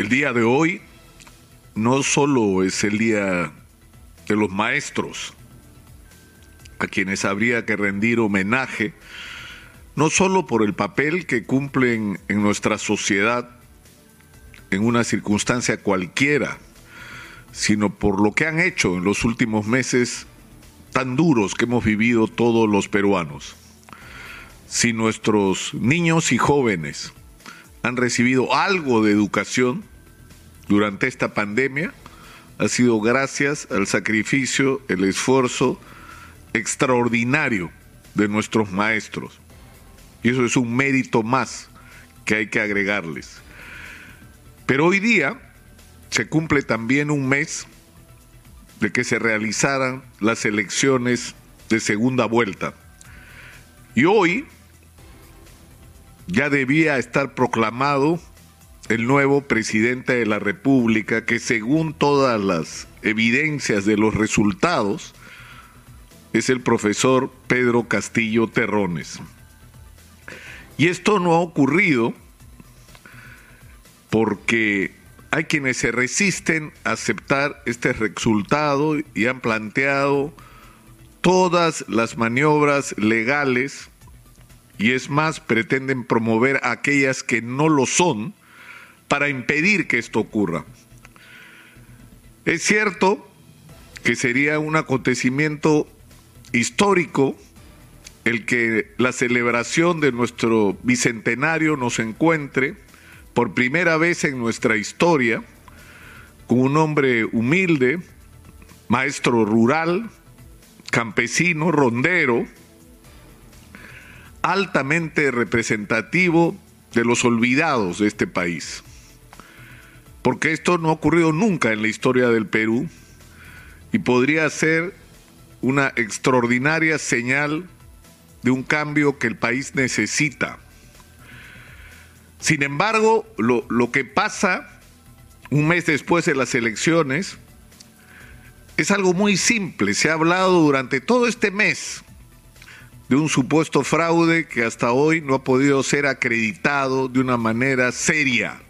El día de hoy no solo es el día de los maestros, a quienes habría que rendir homenaje, no solo por el papel que cumplen en nuestra sociedad en una circunstancia cualquiera, sino por lo que han hecho en los últimos meses tan duros que hemos vivido todos los peruanos. Si nuestros niños y jóvenes han recibido algo de educación durante esta pandemia, ha sido gracias al sacrificio, el esfuerzo extraordinario de nuestros maestros. Y eso es un mérito más que hay que agregarles. Pero hoy día se cumple también un mes de que se realizaran las elecciones de segunda vuelta. Y hoy ya debía estar proclamado el nuevo presidente de la República que según todas las evidencias de los resultados es el profesor Pedro Castillo Terrones. Y esto no ha ocurrido porque hay quienes se resisten a aceptar este resultado y han planteado todas las maniobras legales y es más, pretenden promover aquellas que no lo son para impedir que esto ocurra. Es cierto que sería un acontecimiento histórico el que la celebración de nuestro bicentenario nos encuentre por primera vez en nuestra historia con un hombre humilde, maestro rural, campesino, rondero, altamente representativo de los olvidados de este país. Porque esto no ha ocurrido nunca en la historia del Perú y podría ser una extraordinaria señal de un cambio que el país necesita. Sin embargo, lo, lo, que pasa un mes después de las elecciones es algo muy simple. Se ha hablado durante todo este mes de un supuesto fraude que hasta hoy no ha podido ser acreditado de una manera seria.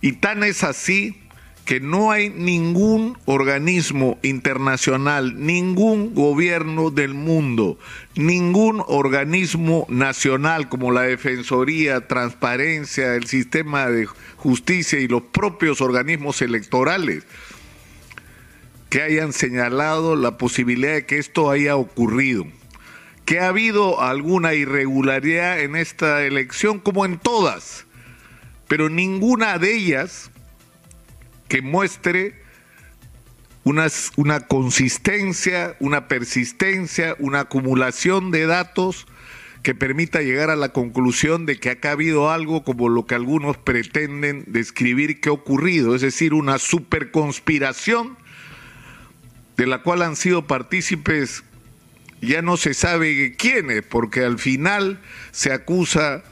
Y tan es así que no hay ningún organismo internacional, ningún gobierno del mundo, ningún organismo nacional como la Defensoría, Transparencia, el sistema de justicia y los propios organismos electorales que hayan señalado la posibilidad de que esto haya ocurrido. Que ha habido alguna irregularidad en esta elección, como en todas, pero ninguna de ellas que muestre una, consistencia, una persistencia, una acumulación de datos que permita llegar a la conclusión de que ha habido algo como lo que algunos pretenden describir que ha ocurrido, es decir, una superconspiración de la cual han sido partícipes ya no se sabe quiénes, porque al final se acusa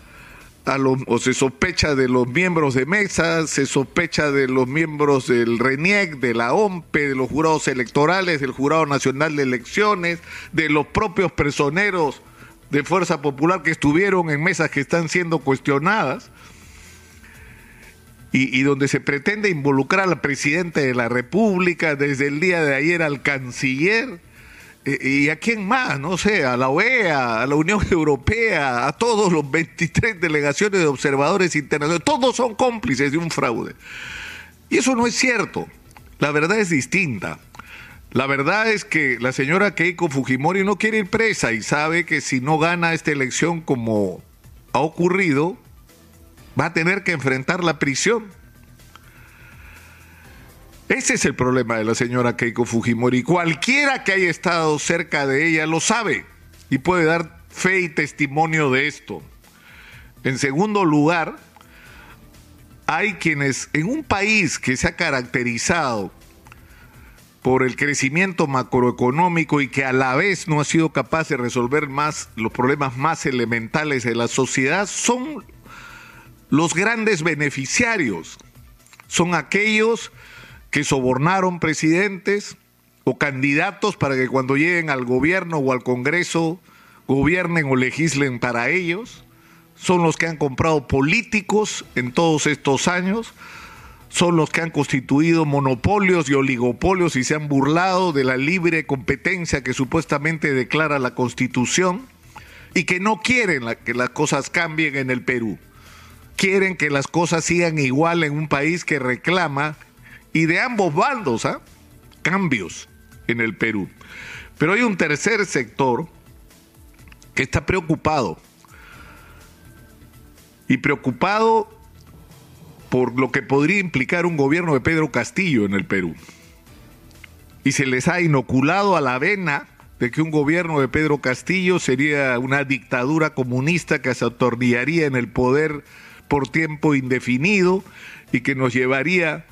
o se sospecha de los miembros de mesa, se sospecha de los miembros del RENIEC, de la OMPE, de los jurados electorales, del Jurado Nacional de Elecciones, de los propios personeros de Fuerza Popular que estuvieron en mesas que están siendo cuestionadas. Y, y, donde se pretende involucrar al presidente de la República, desde el día de ayer al canciller, ¿Y a quién más? No sé, a la OEA, a la Unión Europea, a todos los 23 delegaciones de observadores internacionales. Todos son cómplices de un fraude. Y eso no es cierto. La verdad es distinta. La verdad es que la señora Keiko Fujimori no quiere ir presa y sabe que si no gana esta elección como ha ocurrido, va a tener que enfrentar la prisión. Ese es el problema de la señora Keiko Fujimori. Cualquiera que haya estado cerca de ella lo sabe y puede dar fe y testimonio de esto. En segundo lugar, hay quienes en un país que se ha caracterizado por el crecimiento macroeconómico y que a la vez no ha sido capaz de resolver más los problemas más elementales de la sociedad son los grandes beneficiarios. Son aquellos que sobornaron presidentes o candidatos para que cuando lleguen al gobierno o al Congreso gobiernen o legislen para ellos, son los que han comprado políticos en todos estos años, son los que han constituido monopolios y oligopolios y se han burlado de la libre competencia que supuestamente declara la Constitución y que no quieren que las cosas cambien en el Perú. Quieren que las cosas sigan igual en un país que reclama, y de ambos bandos, ¿ah? cambios en el Perú. Pero hay un tercer sector que está preocupado. Y preocupado por lo que podría implicar un gobierno de Pedro Castillo en el Perú. Y se les ha inoculado a la vena de que un gobierno de Pedro Castillo sería una dictadura comunista que se atornillaría en el poder por tiempo indefinido y que nos llevaría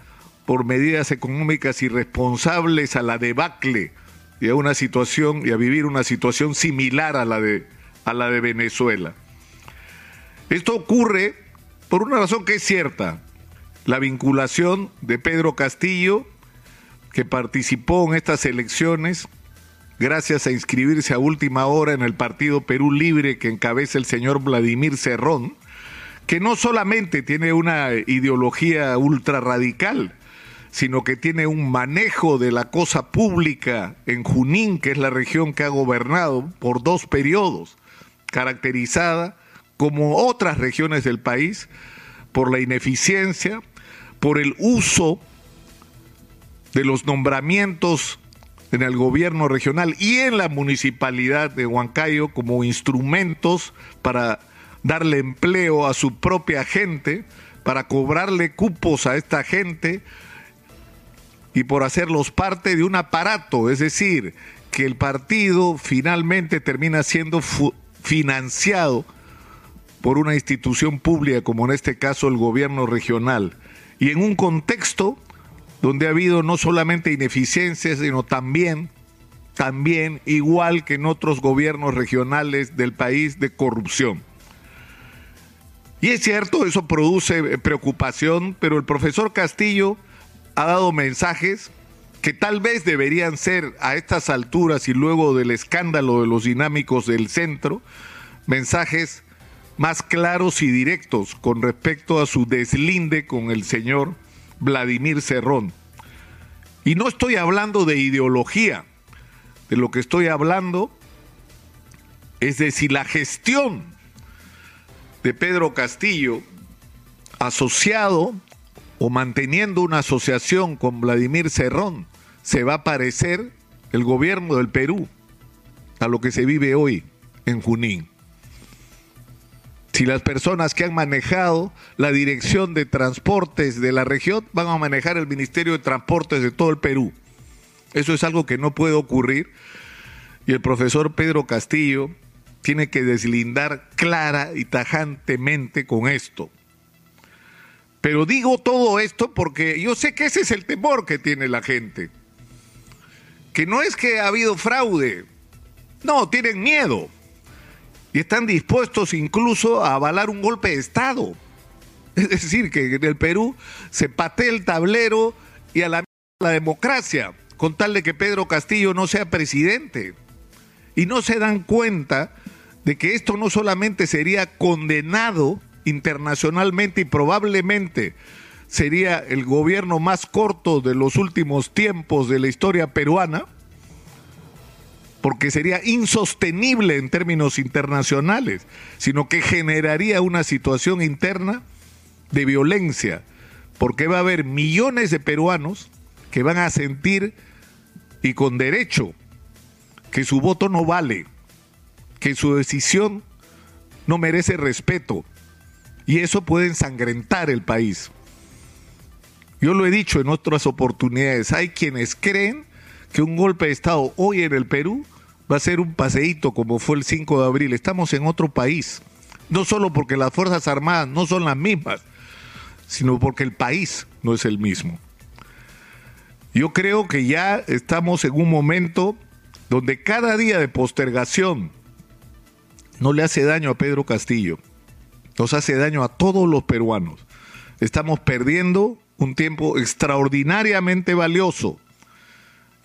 por medidas económicas irresponsables a la debacle y a una situación y a vivir una situación similar a la de a la de Venezuela. Esto ocurre por una razón que es cierta, la vinculación de Pedro Castillo que participó en estas elecciones gracias a inscribirse a última hora en el partido Perú Libre que encabeza el señor Vladimir Cerrón, que no solamente tiene una ideología ultra radical, sino que tiene un manejo de la cosa pública en Junín, que es la región que ha gobernado por dos periodos, caracterizada como otras regiones del país por la ineficiencia, por el uso de los nombramientos en el gobierno regional y en la municipalidad de Huancayo como instrumentos para darle empleo a su propia gente, para cobrarle cupos a esta gente y por hacerlos parte de un aparato, es decir, que el partido finalmente termina siendo financiado por una institución pública como en este caso el gobierno regional y en un contexto donde ha habido no solamente ineficiencias, sino también, también, igual que en otros gobiernos regionales del país, de corrupción. Y es cierto, eso produce preocupación, pero el profesor Castillo ha dado mensajes que tal vez deberían ser a estas alturas y luego del escándalo de los dinámicos del centro, mensajes más claros y directos con respecto a su deslinde con el señor Vladimir Cerrón. Y no estoy hablando de ideología, de lo que estoy hablando es de si la gestión de Pedro Castillo, asociado o manteniendo una asociación con Vladimir Cerrón, se va a parecer el gobierno del Perú a lo que se vive hoy en Junín si las personas que han manejado la dirección de transportes de la región van a manejar el Ministerio de Transportes de todo el Perú. Eso es algo que no puede ocurrir y el profesor Pedro Castillo tiene que deslindar clara y tajantemente con esto. Pero digo todo esto porque yo sé que ese es el temor que tiene la gente. Que no es que ha habido fraude, no, tienen miedo y están dispuestos incluso a avalar un golpe de Estado. Es decir, que en el Perú se patee el tablero y a la, la democracia, con tal de que Pedro Castillo no sea presidente. Y no se dan cuenta de que esto no solamente sería condenado internacionalmente y probablemente sería el gobierno más corto de los últimos tiempos de la historia peruana, porque sería insostenible en términos internacionales, sino que generaría una situación interna de violencia, porque va a haber millones de peruanos que van a sentir, y con derecho, que su voto no vale, que su decisión no merece respeto, y eso puede ensangrentar el país. Yo lo he dicho en otras oportunidades, hay quienes creen que un golpe de Estado hoy en el Perú va a ser un paseíto como fue el 5 de abril. Estamos en otro país. No solo porque las Fuerzas Armadas no son las mismas, sino porque el país no es el mismo. Yo creo que ya estamos en un momento donde cada día de postergación no le hace daño a Pedro Castillo, nos hace daño a todos los peruanos. Estamos perdiendo un tiempo extraordinariamente valioso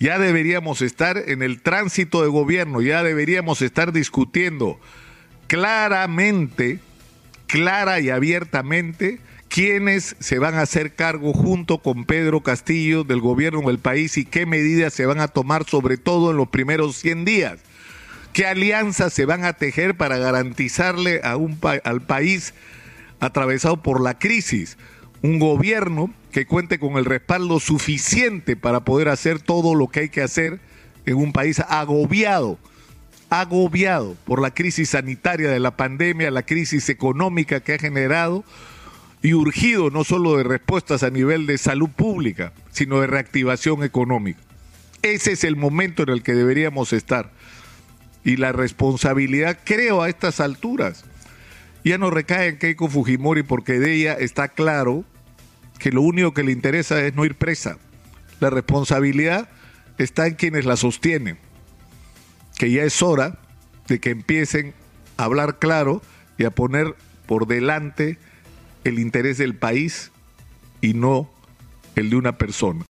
ya deberíamos estar en el tránsito de gobierno, ya deberíamos estar discutiendo claramente, clara y abiertamente, quiénes se van a hacer cargo junto con Pedro Castillo del gobierno del país y qué medidas se van a tomar sobre todo en los primeros 100 días. ¿Qué alianzas se van a tejer para garantizarle a un al país atravesado por la crisis un gobierno que cuente con el respaldo suficiente para poder hacer todo lo que hay que hacer en un país agobiado, agobiado por la crisis sanitaria de la pandemia, la crisis económica que ha generado y urgido no solo de respuestas a nivel de salud pública, sino de reactivación económica. Ese es el momento en el que deberíamos estar. Y la responsabilidad, creo, a estas alturas, ya no recae en Keiko Fujimori porque de ella está claro que lo único que le interesa es no ir presa. La responsabilidad está en quienes la sostienen, que ya es hora de que empiecen a hablar claro y a poner por delante el interés del país y no el de una persona.